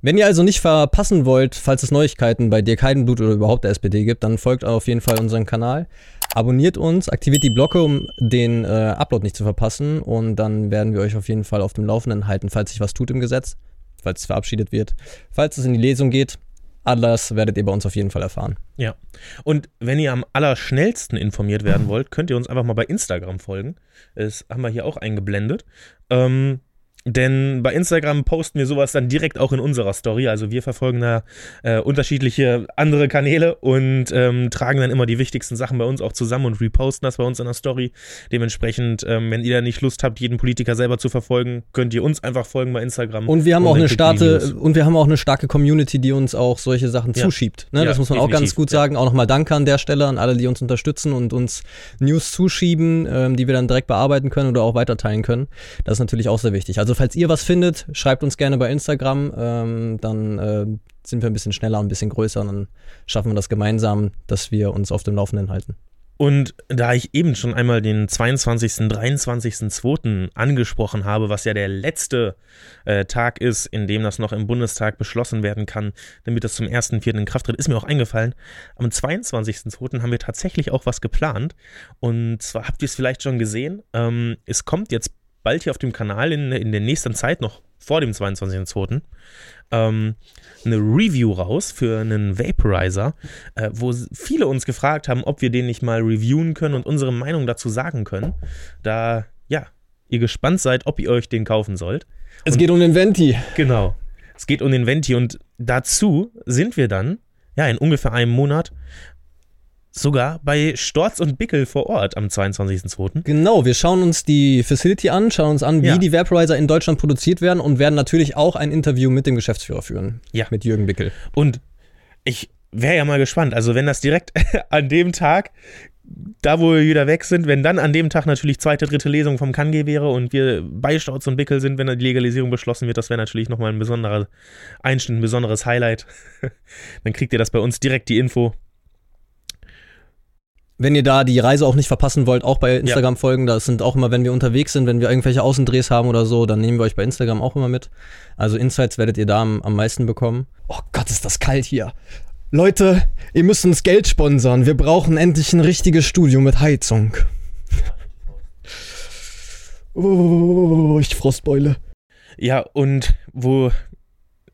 Wenn ihr also nicht verpassen wollt, falls es Neuigkeiten bei Dirk Heidenblut oder überhaupt der SPD gibt, dann folgt auf jeden Fall unseren Kanal. Abonniert uns, aktiviert die Glocke, um den äh, Upload nicht zu verpassen. Und dann werden wir euch auf jeden Fall auf dem Laufenden halten, falls sich was tut im Gesetz, falls es verabschiedet wird, falls es in die Lesung geht. Alles werdet ihr bei uns auf jeden Fall erfahren. Ja. Und wenn ihr am allerschnellsten informiert werden wollt, könnt ihr uns einfach mal bei Instagram folgen. Das haben wir hier auch eingeblendet. Ähm, denn bei Instagram posten wir sowas dann direkt auch in unserer Story. Also wir verfolgen da äh, unterschiedliche andere Kanäle und ähm, tragen dann immer die wichtigsten Sachen bei uns auch zusammen und reposten das bei uns in der Story. Dementsprechend, ähm, wenn ihr da nicht Lust habt, jeden Politiker selber zu verfolgen, könnt ihr uns einfach folgen bei Instagram. Und wir haben auch eine starke und wir haben auch eine starke Community, die uns auch solche Sachen ja. zuschiebt. Ne? Ja, das muss man auch ganz gut sagen. Auch nochmal Danke an der Stelle an alle, die uns unterstützen und uns News zuschieben, ähm, die wir dann direkt bearbeiten können oder auch weiterteilen können. Das ist natürlich auch sehr wichtig. Also falls ihr was findet, schreibt uns gerne bei Instagram. Ähm, dann äh, sind wir ein bisschen schneller, ein bisschen größer und dann schaffen wir das gemeinsam, dass wir uns auf dem Laufenden halten. Und da ich eben schon einmal den 22., 23.02. angesprochen habe, was ja der letzte äh, Tag ist, in dem das noch im Bundestag beschlossen werden kann, damit das zum 1.04. in Kraft tritt, ist mir auch eingefallen, am 22.02. haben wir tatsächlich auch was geplant. Und zwar habt ihr es vielleicht schon gesehen, ähm, es kommt jetzt bald hier auf dem Kanal in, in der nächsten Zeit, noch vor dem 22.02., ähm, eine Review raus für einen Vaporizer, äh, wo viele uns gefragt haben, ob wir den nicht mal reviewen können und unsere Meinung dazu sagen können. Da, ja, ihr gespannt seid, ob ihr euch den kaufen sollt. Es und, geht um den Venti. Genau. Es geht um den Venti und dazu sind wir dann, ja, in ungefähr einem Monat sogar bei Storz und Bickel vor Ort am 22.02. Genau, wir schauen uns die Facility an, schauen uns an, wie ja. die Vaporizer in Deutschland produziert werden und werden natürlich auch ein Interview mit dem Geschäftsführer führen. Ja. Mit Jürgen Bickel. Und ich wäre ja mal gespannt, also wenn das direkt an dem Tag da wo wir wieder weg sind, wenn dann an dem Tag natürlich zweite, dritte Lesung vom KanG wäre und wir bei Stauz und Bickel sind, wenn die Legalisierung beschlossen wird, das wäre natürlich nochmal ein besonderer Einschnitt, ein besonderes Highlight. dann kriegt ihr das bei uns direkt die Info wenn ihr da die Reise auch nicht verpassen wollt, auch bei Instagram ja. folgen. Das sind auch immer, wenn wir unterwegs sind, wenn wir irgendwelche Außendrehs haben oder so, dann nehmen wir euch bei Instagram auch immer mit. Also Insights werdet ihr da am, am meisten bekommen. Oh Gott, ist das kalt hier. Leute, ihr müsst uns Geld sponsern. Wir brauchen endlich ein richtiges Studio mit Heizung. Oh, ich Frostbeule. Ja, und wo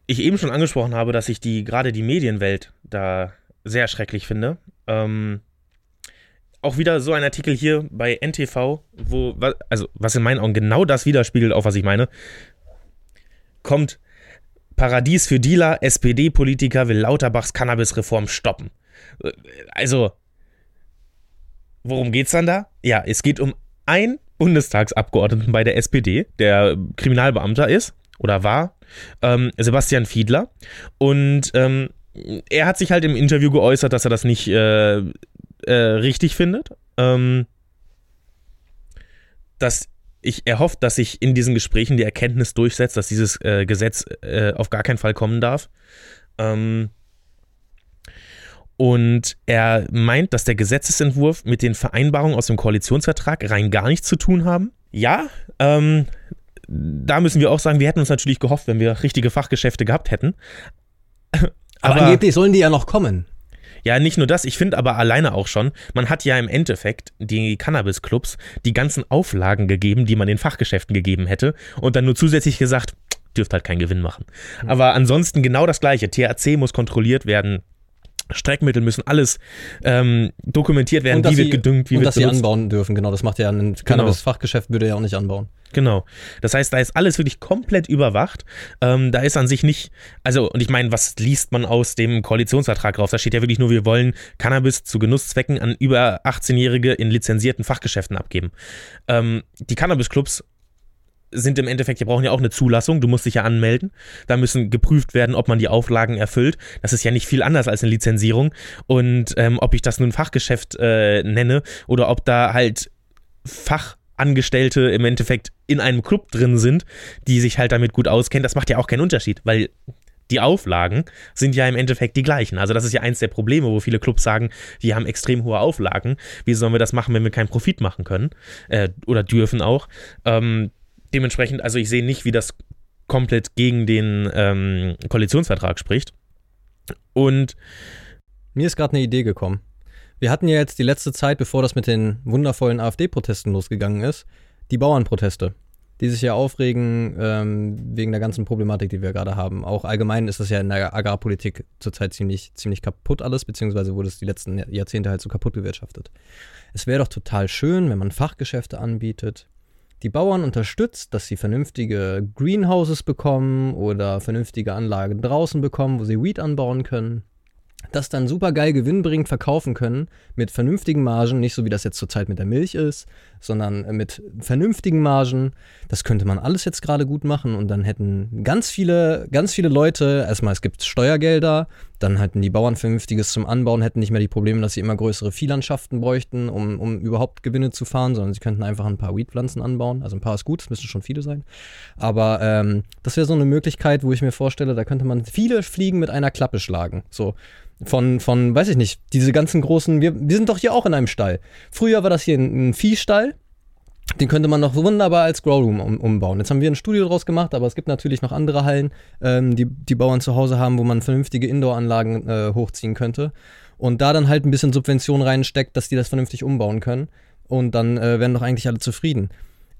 ich eben schon angesprochen habe, dass ich die gerade die Medienwelt da sehr schrecklich finde. Ähm, auch wieder so ein Artikel hier bei NTV, wo, also was in meinen Augen genau das widerspiegelt, auch was ich meine. Kommt Paradies für Dealer, SPD-Politiker will Lauterbachs Cannabis-Reform stoppen. Also, worum geht's dann da? Ja, es geht um einen Bundestagsabgeordneten bei der SPD, der Kriminalbeamter ist oder war, ähm, Sebastian Fiedler. Und ähm, er hat sich halt im Interview geäußert, dass er das nicht äh, äh, richtig findet. Ähm, dass ich erhofft, dass sich in diesen Gesprächen die Erkenntnis durchsetzt, dass dieses äh, Gesetz äh, auf gar keinen Fall kommen darf. Ähm, und er meint, dass der Gesetzesentwurf mit den Vereinbarungen aus dem Koalitionsvertrag rein gar nichts zu tun haben. Ja, ähm, da müssen wir auch sagen, wir hätten uns natürlich gehofft, wenn wir richtige Fachgeschäfte gehabt hätten. Aber, aber angeblich sollen die ja noch kommen. Ja, nicht nur das, ich finde aber alleine auch schon, man hat ja im Endeffekt die Cannabis-Clubs die ganzen Auflagen gegeben, die man den Fachgeschäften gegeben hätte und dann nur zusätzlich gesagt, dürft halt keinen Gewinn machen. Mhm. Aber ansonsten genau das Gleiche. THC muss kontrolliert werden. Streckmittel müssen alles ähm, dokumentiert werden, wie wird gedüngt, wie und wird dass benutzt. sie anbauen dürfen, genau. Das macht ja ein genau. Cannabis-Fachgeschäft, würde ja auch nicht anbauen. Genau. Das heißt, da ist alles wirklich komplett überwacht. Ähm, da ist an sich nicht, also, und ich meine, was liest man aus dem Koalitionsvertrag raus? Da steht ja wirklich nur, wir wollen Cannabis zu Genusszwecken an über 18-Jährige in lizenzierten Fachgeschäften abgeben. Ähm, die Cannabis-Clubs sind im Endeffekt, die brauchen ja auch eine Zulassung, du musst dich ja anmelden. Da müssen geprüft werden, ob man die Auflagen erfüllt. Das ist ja nicht viel anders als eine Lizenzierung. Und ähm, ob ich das nun Fachgeschäft äh, nenne oder ob da halt Fachangestellte im Endeffekt in einem Club drin sind, die sich halt damit gut auskennen, das macht ja auch keinen Unterschied, weil die Auflagen sind ja im Endeffekt die gleichen. Also das ist ja eins der Probleme, wo viele Clubs sagen, die haben extrem hohe Auflagen. Wie sollen wir das machen, wenn wir keinen Profit machen können? Äh, oder dürfen auch. Ähm, dementsprechend, also ich sehe nicht, wie das komplett gegen den ähm, Koalitionsvertrag spricht. Und mir ist gerade eine Idee gekommen. Wir hatten ja jetzt die letzte Zeit, bevor das mit den wundervollen AfD-Protesten losgegangen ist, die Bauernproteste die sich ja aufregen ähm, wegen der ganzen Problematik, die wir gerade haben. Auch allgemein ist das ja in der Agrarpolitik zurzeit ziemlich, ziemlich kaputt alles, beziehungsweise wurde es die letzten Jahrzehnte halt so kaputt gewirtschaftet. Es wäre doch total schön, wenn man Fachgeschäfte anbietet, die Bauern unterstützt, dass sie vernünftige Greenhouses bekommen oder vernünftige Anlagen draußen bekommen, wo sie Weed anbauen können das dann super geil Gewinn bringt, verkaufen können mit vernünftigen Margen, nicht so wie das jetzt zurzeit mit der Milch ist, sondern mit vernünftigen Margen. Das könnte man alles jetzt gerade gut machen und dann hätten ganz viele, ganz viele Leute, erstmal es gibt Steuergelder, dann hätten die Bauern vernünftiges zum Anbauen, hätten nicht mehr die Probleme, dass sie immer größere Viehlandschaften bräuchten, um, um überhaupt Gewinne zu fahren, sondern sie könnten einfach ein paar Weedpflanzen anbauen. Also ein paar ist gut, es müssen schon viele sein. Aber ähm, das wäre so eine Möglichkeit, wo ich mir vorstelle, da könnte man viele Fliegen mit einer Klappe schlagen. So, von, von, weiß ich nicht, diese ganzen großen, wir, wir sind doch hier auch in einem Stall. Früher war das hier ein, ein Viehstall, den könnte man noch wunderbar als Growroom um, umbauen. Jetzt haben wir ein Studio draus gemacht, aber es gibt natürlich noch andere Hallen, ähm, die die Bauern zu Hause haben, wo man vernünftige Indoor-Anlagen äh, hochziehen könnte. Und da dann halt ein bisschen Subvention reinsteckt, dass die das vernünftig umbauen können. Und dann äh, werden doch eigentlich alle zufrieden.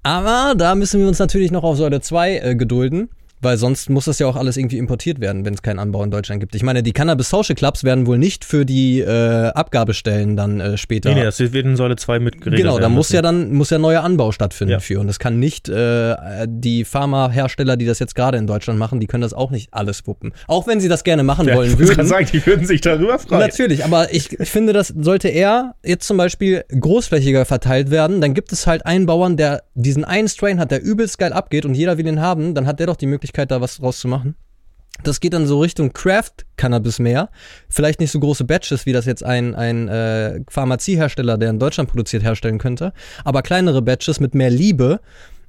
Aber da müssen wir uns natürlich noch auf Säule 2 äh, gedulden. Weil sonst muss das ja auch alles irgendwie importiert werden, wenn es keinen Anbau in Deutschland gibt. Ich meine, die Cannabis Social Clubs werden wohl nicht für die äh, Abgabestellen dann äh, später. Nee, nee, das wird in Säule 2 mitgeregelt. Genau, da muss ja dann muss ja neuer Anbau stattfinden ja. für. Und das kann nicht äh, die Pharmahersteller, die das jetzt gerade in Deutschland machen, die können das auch nicht alles wuppen. Auch wenn sie das gerne machen ja, wollen ich würden. Ich sagen, die würden sich darüber freuen. Natürlich, aber ich, ich finde, das sollte eher jetzt zum Beispiel großflächiger verteilt werden. Dann gibt es halt einen Bauern, der diesen einen Strain hat, der übelst geil abgeht und jeder will ihn haben. Dann hat der doch die Möglichkeit, Möglichkeit, da was draus zu machen. Das geht dann so Richtung Craft-Cannabis mehr. Vielleicht nicht so große Batches, wie das jetzt ein, ein äh, Pharmaziehersteller, der in Deutschland produziert, herstellen könnte. Aber kleinere Batches mit mehr Liebe.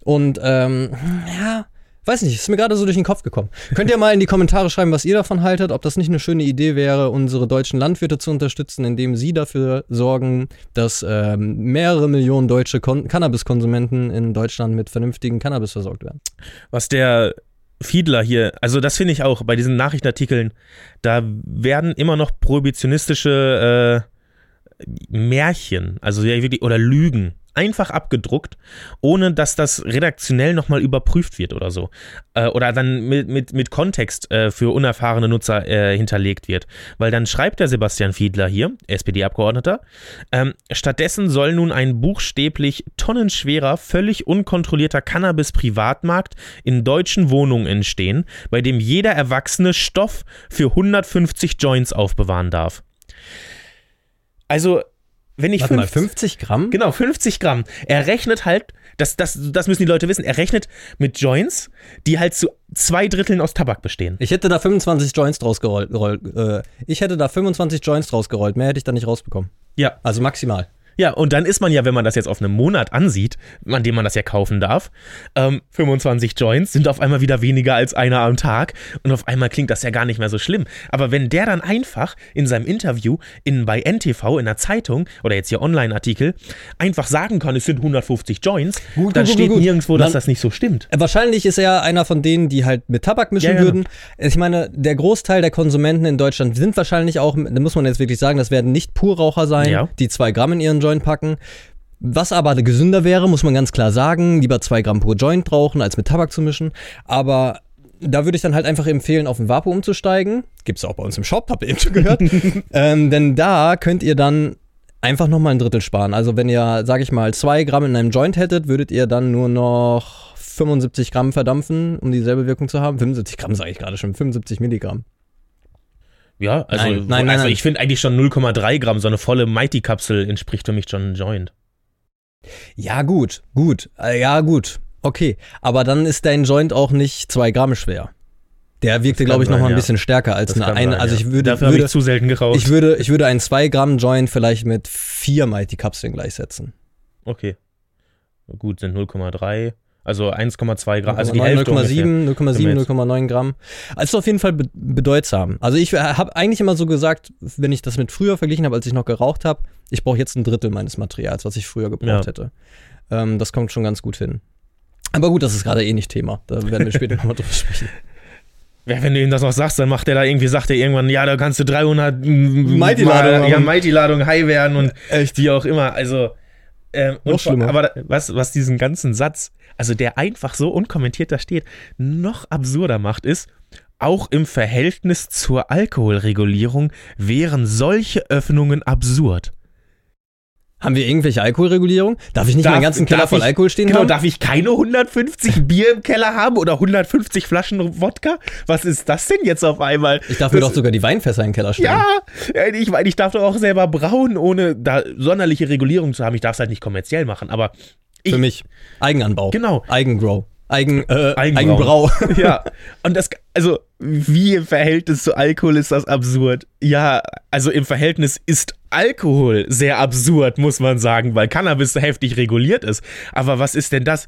Und ähm, ja, weiß nicht, ist mir gerade so durch den Kopf gekommen. Könnt ihr mal in die Kommentare schreiben, was ihr davon haltet, ob das nicht eine schöne Idee wäre, unsere deutschen Landwirte zu unterstützen, indem sie dafür sorgen, dass ähm, mehrere Millionen deutsche Cannabis-Konsumenten in Deutschland mit vernünftigen Cannabis versorgt werden. Was der Fiedler hier, also das finde ich auch bei diesen Nachrichtenartikeln, da werden immer noch prohibitionistische äh, Märchen, also ja, oder Lügen einfach abgedruckt, ohne dass das redaktionell nochmal überprüft wird oder so. Äh, oder dann mit, mit, mit Kontext äh, für unerfahrene Nutzer äh, hinterlegt wird. Weil dann schreibt der Sebastian Fiedler hier, SPD-Abgeordneter, ähm, stattdessen soll nun ein buchstäblich tonnenschwerer, völlig unkontrollierter Cannabis-Privatmarkt in deutschen Wohnungen entstehen, bei dem jeder Erwachsene Stoff für 150 Joints aufbewahren darf. Also wenn ich Warte 50, mal, 50 Gramm? Genau, 50 Gramm. Er rechnet halt, das, das, das müssen die Leute wissen, er rechnet mit Joints, die halt zu zwei Dritteln aus Tabak bestehen. Ich hätte da 25 Joints draus gerollt. Äh, ich hätte da 25 Joints draus gerollt. Mehr hätte ich da nicht rausbekommen. Ja. Also maximal. Ja, und dann ist man ja, wenn man das jetzt auf einem Monat ansieht, an dem man das ja kaufen darf, ähm, 25 Joints sind auf einmal wieder weniger als einer am Tag und auf einmal klingt das ja gar nicht mehr so schlimm. Aber wenn der dann einfach in seinem Interview in, bei NTV in der Zeitung oder jetzt hier Online-Artikel einfach sagen kann, es sind 150 Joints, gut, dann gut, steht gut, nirgendwo, dass dann, das nicht so stimmt. Wahrscheinlich ist er einer von denen, die halt mit Tabak mischen ja, ja. würden. Ich meine, der Großteil der Konsumenten in Deutschland sind wahrscheinlich auch, da muss man jetzt wirklich sagen, das werden nicht Purraucher sein, ja. die zwei Gramm in ihren Joint packen. Was aber gesünder wäre, muss man ganz klar sagen, lieber zwei Gramm pro Joint rauchen, als mit Tabak zu mischen. Aber da würde ich dann halt einfach empfehlen, auf den Vapo umzusteigen. Gibt es auch bei uns im Shop, habt ihr eben schon gehört. ähm, denn da könnt ihr dann einfach nochmal ein Drittel sparen. Also wenn ihr, sag ich mal, zwei Gramm in einem Joint hättet, würdet ihr dann nur noch 75 Gramm verdampfen, um dieselbe Wirkung zu haben. 75 Gramm sage ich gerade schon, 75 Milligramm. Ja, also, nein, nein, also nein, ich finde eigentlich schon 0,3 Gramm, so eine volle Mighty-Kapsel entspricht für mich schon ein Joint. Ja, gut, gut, äh, ja, gut. Okay, aber dann ist dein Joint auch nicht zwei Gramm schwer. Der wirkte, glaube ich, noch sein, mal ein ja. bisschen stärker als Das eine, eine sein, also ja. ich würde, Dafür würde ich zu selten geraucht. ich würde, ich würde einen 2 Gramm Joint vielleicht mit 4 Mighty Kapseln gleichsetzen. okay. Gut, sind 0,3. Also 1,2 Gramm. Also die Hälfte 0,7, 0,7, Damit. 0,9 Gramm. Also auf jeden Fall be bedeutsam. Also ich habe eigentlich immer so gesagt, wenn ich das mit früher verglichen habe, als ich noch geraucht habe, ich brauche jetzt ein Drittel meines Materials, was ich früher gebraucht Ja. hätte. Ähm, das kommt schon ganz gut hin. Aber gut, das ist gerade eh nicht Thema. Da werden wir später nochmal drüber sprechen. Ja, wenn du ihm das noch sagst, dann macht er da irgendwie, sagt er irgendwann, ja, da kannst du 300 Mighty-Ladung Ja. Mighty-Ladung high werden und Echt? wie auch immer. Also, ähm, Noch schlimmer. Aber was, was diesen ganzen Satz, also der einfach so unkommentiert da steht, noch absurder macht, ist, auch im Verhältnis zur Alkoholregulierung wären solche Öffnungen absurd. Haben wir irgendwelche Alkoholregulierung? Darf ich nicht Darf- meinen ganzen Keller voll ich- Alkohol stehen Genau, haben? darf ich keine 150 Bier im Keller haben oder 150 Flaschen Wodka? Was ist das denn jetzt auf einmal? Ich darf mir Das- doch sogar die Weinfässer in den Keller stellen. Ja, äh, ich meine, ich darf doch auch selber brauen, ohne da sonderliche Regulierung zu haben. Ich darf es halt nicht kommerziell machen, aber ich, Für mich. Eigenanbau. Genau. Eigengrow. Eigen, äh, Eigenbrau. Eigenbrau. ja, und das, also, wie im Verhältnis zu Alkohol ist das absurd? Ja, also im Verhältnis ist Alkohol sehr absurd, muss man sagen, weil Cannabis heftig reguliert ist. Aber was ist denn das?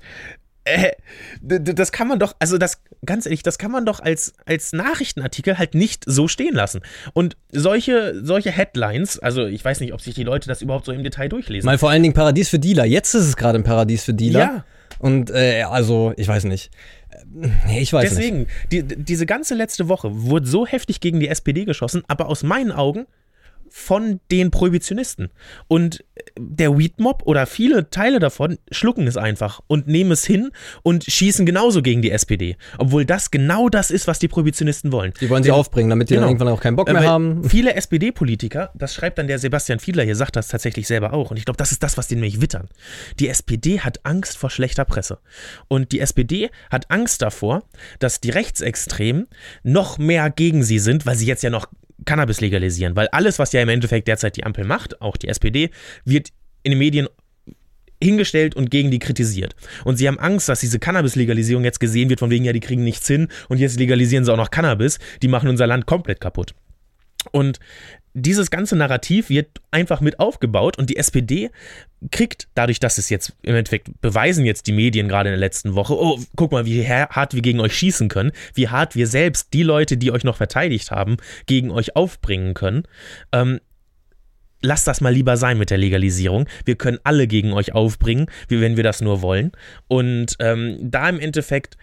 Äh, das kann man doch, also das, ganz ehrlich, das kann man doch als, als Nachrichtenartikel halt nicht so stehen lassen. Und solche, solche Headlines, also ich weiß nicht, ob sich die Leute das überhaupt so im Detail durchlesen. Mal vor allen Dingen Paradies für Dealer. Jetzt ist es gerade ein Paradies für Dealer. Ja. Und äh, also, ich weiß nicht. Äh, Nee, ich weiß nicht. Deswegen, die, diese ganze letzte Woche wurde so heftig gegen die SPD geschossen, aber aus meinen Augen von den Prohibitionisten. Und der Weedmob oder viele Teile davon schlucken es einfach und nehmen es hin und schießen genauso gegen die SPD. Obwohl das genau das ist, was die Prohibitionisten wollen. Die wollen sie aufbringen, damit die Genau. dann irgendwann auch keinen Bock Äh, mehr weil haben. Viele SPD-Politiker, das schreibt dann der Sebastian Fiedler hier, sagt das tatsächlich selber auch. Und ich glaube, das ist das, was die nämlich wittern. Die SPD hat Angst vor schlechter Presse. Und die SPD hat Angst davor, dass die Rechtsextremen noch mehr gegen sie sind, weil sie jetzt ja noch Cannabis legalisieren. Weil alles, was ja im Endeffekt derzeit die Ampel macht, auch die SPD, wird in den Medien hingestellt und gegen die kritisiert. Und sie haben Angst, dass diese Cannabis-Legalisierung jetzt gesehen wird, von wegen, ja, die kriegen nichts hin und jetzt legalisieren sie auch noch Cannabis. Die machen unser Land komplett kaputt. Und dieses ganze Narrativ wird einfach mit aufgebaut und die SPD kriegt, dadurch, dass es jetzt im Endeffekt beweisen jetzt die Medien gerade in der letzten Woche, oh, guck mal, wie hart wir gegen euch schießen können, wie hart wir selbst die Leute, die euch noch verteidigt haben, gegen euch aufbringen können. Ähm, lasst das mal lieber sein mit der Legalisierung. Wir können alle gegen euch aufbringen, wenn wir das nur wollen. Und ähm, da im Endeffekt,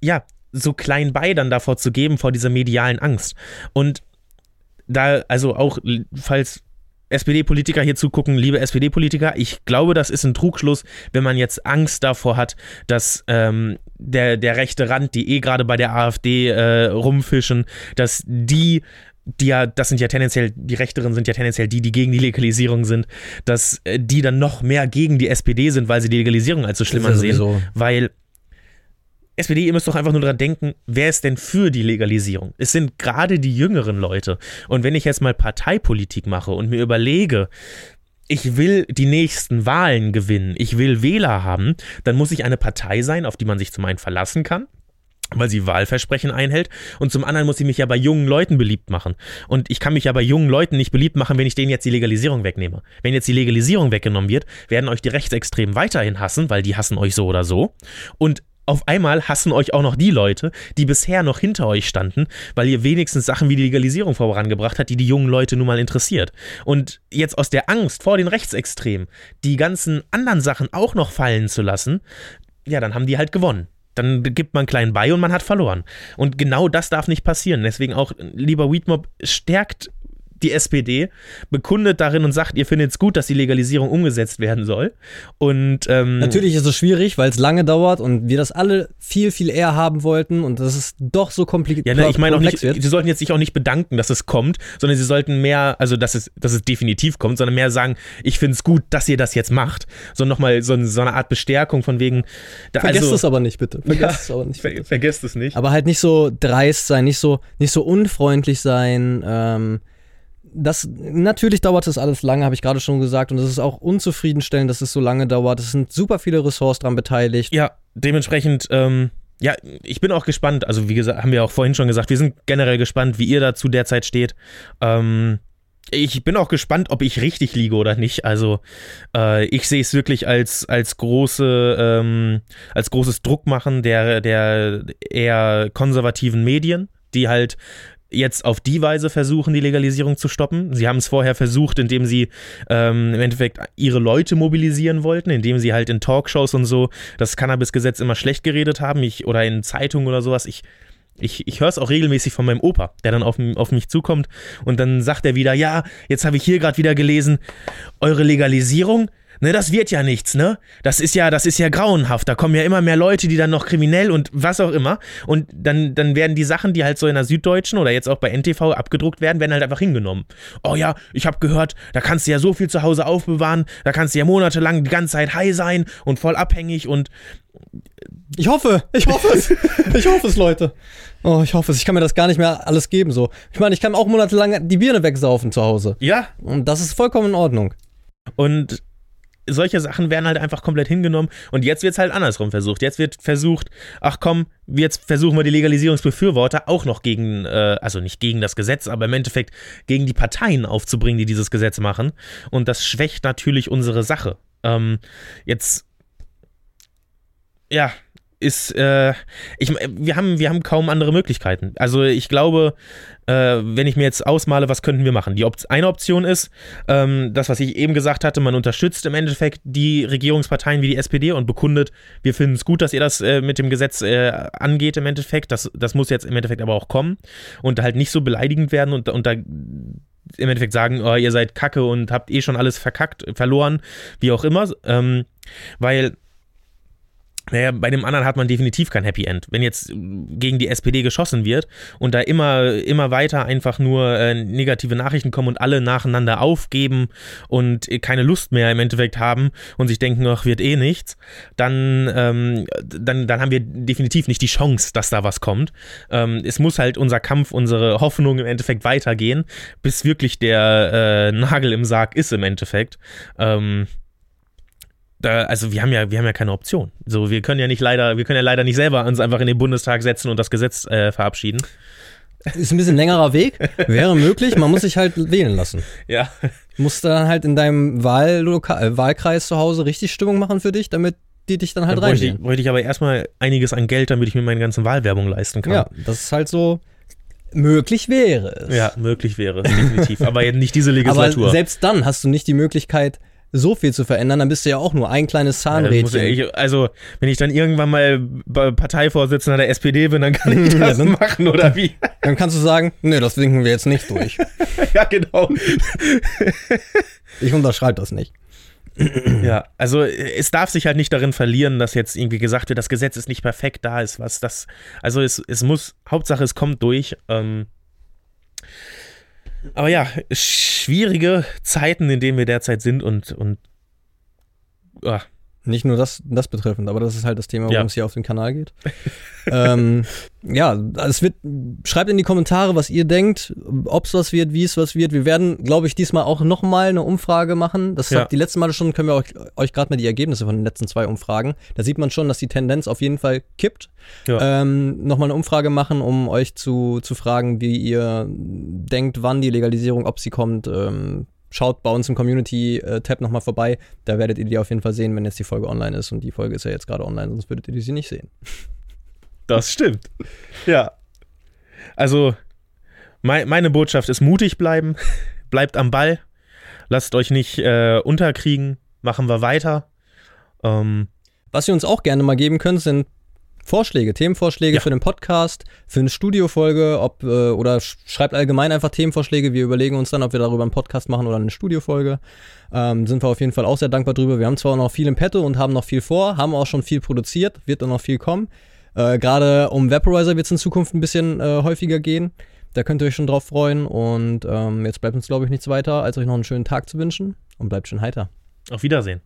ja, so klein bei dann davor zu geben, vor dieser medialen Angst. Und da, also auch, falls SPD-Politiker hier zugucken, liebe SPD-Politiker, ich glaube, das ist ein Trugschluss, wenn man jetzt Angst davor hat, dass ähm, der, der rechte Rand, die eh gerade bei der AfD äh, rumfischen, dass die die ja, das sind ja tendenziell, die Rechteren sind ja tendenziell die, die gegen die Legalisierung sind, dass äh, die dann noch mehr gegen die SPD sind, weil sie die Legalisierung als so schlimm ansehen. Weil SPD, ihr müsst doch einfach nur daran denken, wer ist denn für die Legalisierung? Es sind gerade die jüngeren Leute. Und wenn ich jetzt mal Parteipolitik mache und mir überlege, ich will die nächsten Wahlen gewinnen, ich will Wähler haben, dann muss ich eine Partei sein, auf die man sich zum einen verlassen kann weil sie Wahlversprechen einhält und zum anderen muss sie mich ja bei jungen Leuten beliebt machen. Und ich kann mich ja bei jungen Leuten nicht beliebt machen, wenn ich denen jetzt die Legalisierung wegnehme. Wenn jetzt die Legalisierung weggenommen wird, werden euch die Rechtsextremen weiterhin hassen, weil die hassen euch so oder so. Und auf einmal hassen euch auch noch die Leute, die bisher noch hinter euch standen, weil ihr wenigstens Sachen wie die Legalisierung vorangebracht habt, die die jungen Leute nun mal interessiert. Und jetzt aus der Angst vor den Rechtsextremen die ganzen anderen Sachen auch noch fallen zu lassen, ja, dann haben die halt gewonnen. Dann gibt man klein bei und man hat verloren. Und genau das darf nicht passieren. Deswegen auch, lieber Weedmob, stärkt die SPD, bekundet darin und sagt, ihr findet es gut, dass die Legalisierung umgesetzt werden soll. Und ähm, Natürlich ist es schwierig, weil es lange dauert und wir das alle viel, viel eher haben wollten und das ist doch so kompliziert. Ja, ne, ich meine auch nicht, wird. sie sollten jetzt sich auch nicht bedanken, dass es kommt, sondern sie sollten mehr, also dass es, dass es definitiv kommt, sondern mehr sagen, ich finde es gut, dass ihr das jetzt macht. So nochmal so, so eine Art Bestärkung von wegen. Da, Vergesst also, es aber nicht, bitte. Vergesst Ja, es aber nicht. Bitte. vergesst es nicht. Aber halt nicht so dreist sein, nicht so, nicht so unfreundlich sein. Ähm, das, natürlich dauert das alles lange, habe ich gerade schon gesagt. Und es ist auch unzufriedenstellend, dass es so lange dauert. Es sind super viele Ressorts dran beteiligt. Ja, dementsprechend, ähm, ja, ich bin auch gespannt. Also, wie gesagt, haben wir auch vorhin schon gesagt, wir sind generell gespannt, wie ihr dazu derzeit steht. Ähm, ich bin auch gespannt, ob ich richtig liege oder nicht. Also äh, ich sehe es wirklich als, als große, ähm, als großes Druckmachen der, der eher konservativen Medien, die halt jetzt auf die Weise versuchen, die Legalisierung zu stoppen. Sie haben es vorher versucht, indem sie ähm, im Endeffekt ihre Leute mobilisieren wollten, indem sie halt in Talkshows und so das Cannabis-Gesetz immer schlecht geredet haben, ich, oder in Zeitungen oder sowas. Ich, ich, ich höre es auch regelmäßig von meinem Opa, der dann auf, auf mich zukommt und dann sagt er wieder, ja, jetzt habe ich hier gerade wieder gelesen, eure Legalisierung, Ne, das wird ja nichts, ne? Das ist ja, das ist ja grauenhaft. Da kommen ja immer mehr Leute, die dann noch kriminell und was auch immer. Und dann, dann werden die Sachen, die halt so in der Süddeutschen oder jetzt auch bei NTV abgedruckt werden, werden halt einfach hingenommen. Oh ja, ich habe gehört, da kannst du ja so viel zu Hause aufbewahren, da kannst du ja monatelang die ganze Zeit high sein und voll abhängig und ich hoffe, ich hoffe es. Ich hoffe es, Leute. Oh, ich hoffe es. Ich kann mir das gar nicht mehr alles geben so. Ich meine, ich kann auch monatelang die Birne wegsaufen zu Hause. Ja. Und das ist vollkommen in Ordnung. Und solche Sachen werden halt einfach komplett hingenommen und jetzt wird es halt andersrum versucht. Jetzt wird versucht, ach komm, jetzt versuchen wir die Legalisierungsbefürworter auch noch gegen, äh, also nicht gegen das Gesetz, aber im Endeffekt gegen die Parteien aufzubringen, die dieses Gesetz machen. Und das schwächt natürlich unsere Sache. Ähm, jetzt, ja, ist, äh, ich, wir, haben, wir haben kaum andere Möglichkeiten. Also ich glaube, äh, wenn ich mir jetzt ausmale, was könnten wir machen? Die Op eine Option ist, ähm, das, was ich eben gesagt hatte, man unterstützt im Endeffekt die Regierungsparteien wie die SPD und bekundet, wir finden es gut, dass ihr das äh, mit dem Gesetz äh, angeht im Endeffekt. Das, das muss jetzt im Endeffekt aber auch kommen und halt nicht so beleidigend werden und, und da im Endeffekt sagen, oh, ihr seid kacke und habt eh schon alles verkackt, verloren, wie auch immer. Ähm, weil naja, bei dem anderen hat man definitiv kein Happy End. Wenn jetzt gegen die SPD geschossen wird und da immer, immer weiter einfach nur äh, negative Nachrichten kommen und alle nacheinander aufgeben und keine Lust mehr im Endeffekt haben und sich denken, ach, wird eh nichts, dann, ähm, dann, dann haben wir definitiv nicht die Chance, dass da was kommt. Ähm, es muss halt unser Kampf, unsere Hoffnung im Endeffekt weitergehen, bis wirklich der äh, Nagel im Sarg ist im Endeffekt. Ähm, da, also wir haben ja, wir haben ja keine Option. So, wir können ja nicht leider, wir können ja leider nicht selber uns einfach in den Bundestag setzen und das Gesetz äh, verabschieden. Ist ein bisschen längerer Weg, wäre möglich, man muss sich halt wählen lassen. Ja. Musst du dann halt in deinem Wahllokal, äh, Wahlkreis zu Hause richtig Stimmung machen für dich, damit die dich dann halt Dann bräuchte ich, bräuchte ich aber erstmal einiges an Geld, damit ich mir meine ganzen Wahlwerbung leisten kann. Ja, das ist halt so, möglich wäre es. Ja, möglich wäre, definitiv. aber jetzt nicht diese Aber Legislatur. selbst dann hast du nicht die Möglichkeit, so viel zu verändern, dann bist du ja auch nur ein kleines Ja, muss ja Zahnrädchen. ich, also, wenn ich dann irgendwann mal Parteivorsitzender der SPD bin, dann kann ich Ja, das dann- machen, oder wie? Dann kannst du sagen, nee, das winken wir jetzt nicht durch. ja, genau. Ich unterschreibe das nicht. Ja, also es darf sich halt nicht darin verlieren, dass jetzt irgendwie gesagt wird, das Gesetz ist nicht perfekt, da ist was, das, also es, es muss, Hauptsache es kommt durch. Ähm, aber ja, schwierige Zeiten, in denen wir derzeit sind und, und ah, Nicht nur das, das betreffend, aber das ist halt das Thema, worum Ja. es hier auf dem Kanal geht. ähm, ja, es wird, schreibt in die Kommentare, was ihr denkt, ob es was wird, wie es was wird. Wir werden, glaube ich, diesmal auch nochmal eine Umfrage machen. Das Ja. hat die letzten Male schon, können wir euch, euch gerade mal die Ergebnisse von den letzten zwei Umfragen. Da sieht man schon, dass die Tendenz auf jeden Fall kippt. Ja. Ähm, nochmal eine Umfrage machen, um euch zu, zu fragen, wie ihr denkt, wann die Legalisierung, ob sie kommt. Ähm, schaut bei uns im Community-Tab nochmal vorbei. Da werdet ihr die auf jeden Fall sehen, wenn jetzt die Folge online ist. Und die Folge ist ja jetzt gerade online, sonst würdet ihr sie nicht sehen. das stimmt. Ja. Also, mei- meine Botschaft ist mutig bleiben, bleibt am Ball, lasst euch nicht äh, unterkriegen, machen wir weiter. Ähm, Was ihr uns auch gerne mal geben könnt, sind Vorschläge, Themenvorschläge Ja. für den Podcast, für eine Studiofolge, ob äh, oder sch schreibt allgemein einfach Themenvorschläge. Wir überlegen uns dann, ob wir darüber einen Podcast machen oder eine Studiofolge. Ähm, sind wir auf jeden Fall auch sehr dankbar drüber. Wir haben zwar noch viel im Petto und haben noch viel vor, haben auch schon viel produziert, wird dann noch viel kommen. Äh, Gerade um Vaporizer wird es in Zukunft ein bisschen äh, häufiger gehen. Da könnt ihr euch schon drauf freuen. Und ähm, jetzt bleibt uns, glaube ich, nichts weiter, als euch noch einen schönen Tag zu wünschen und bleibt schön heiter. auf Wiedersehen.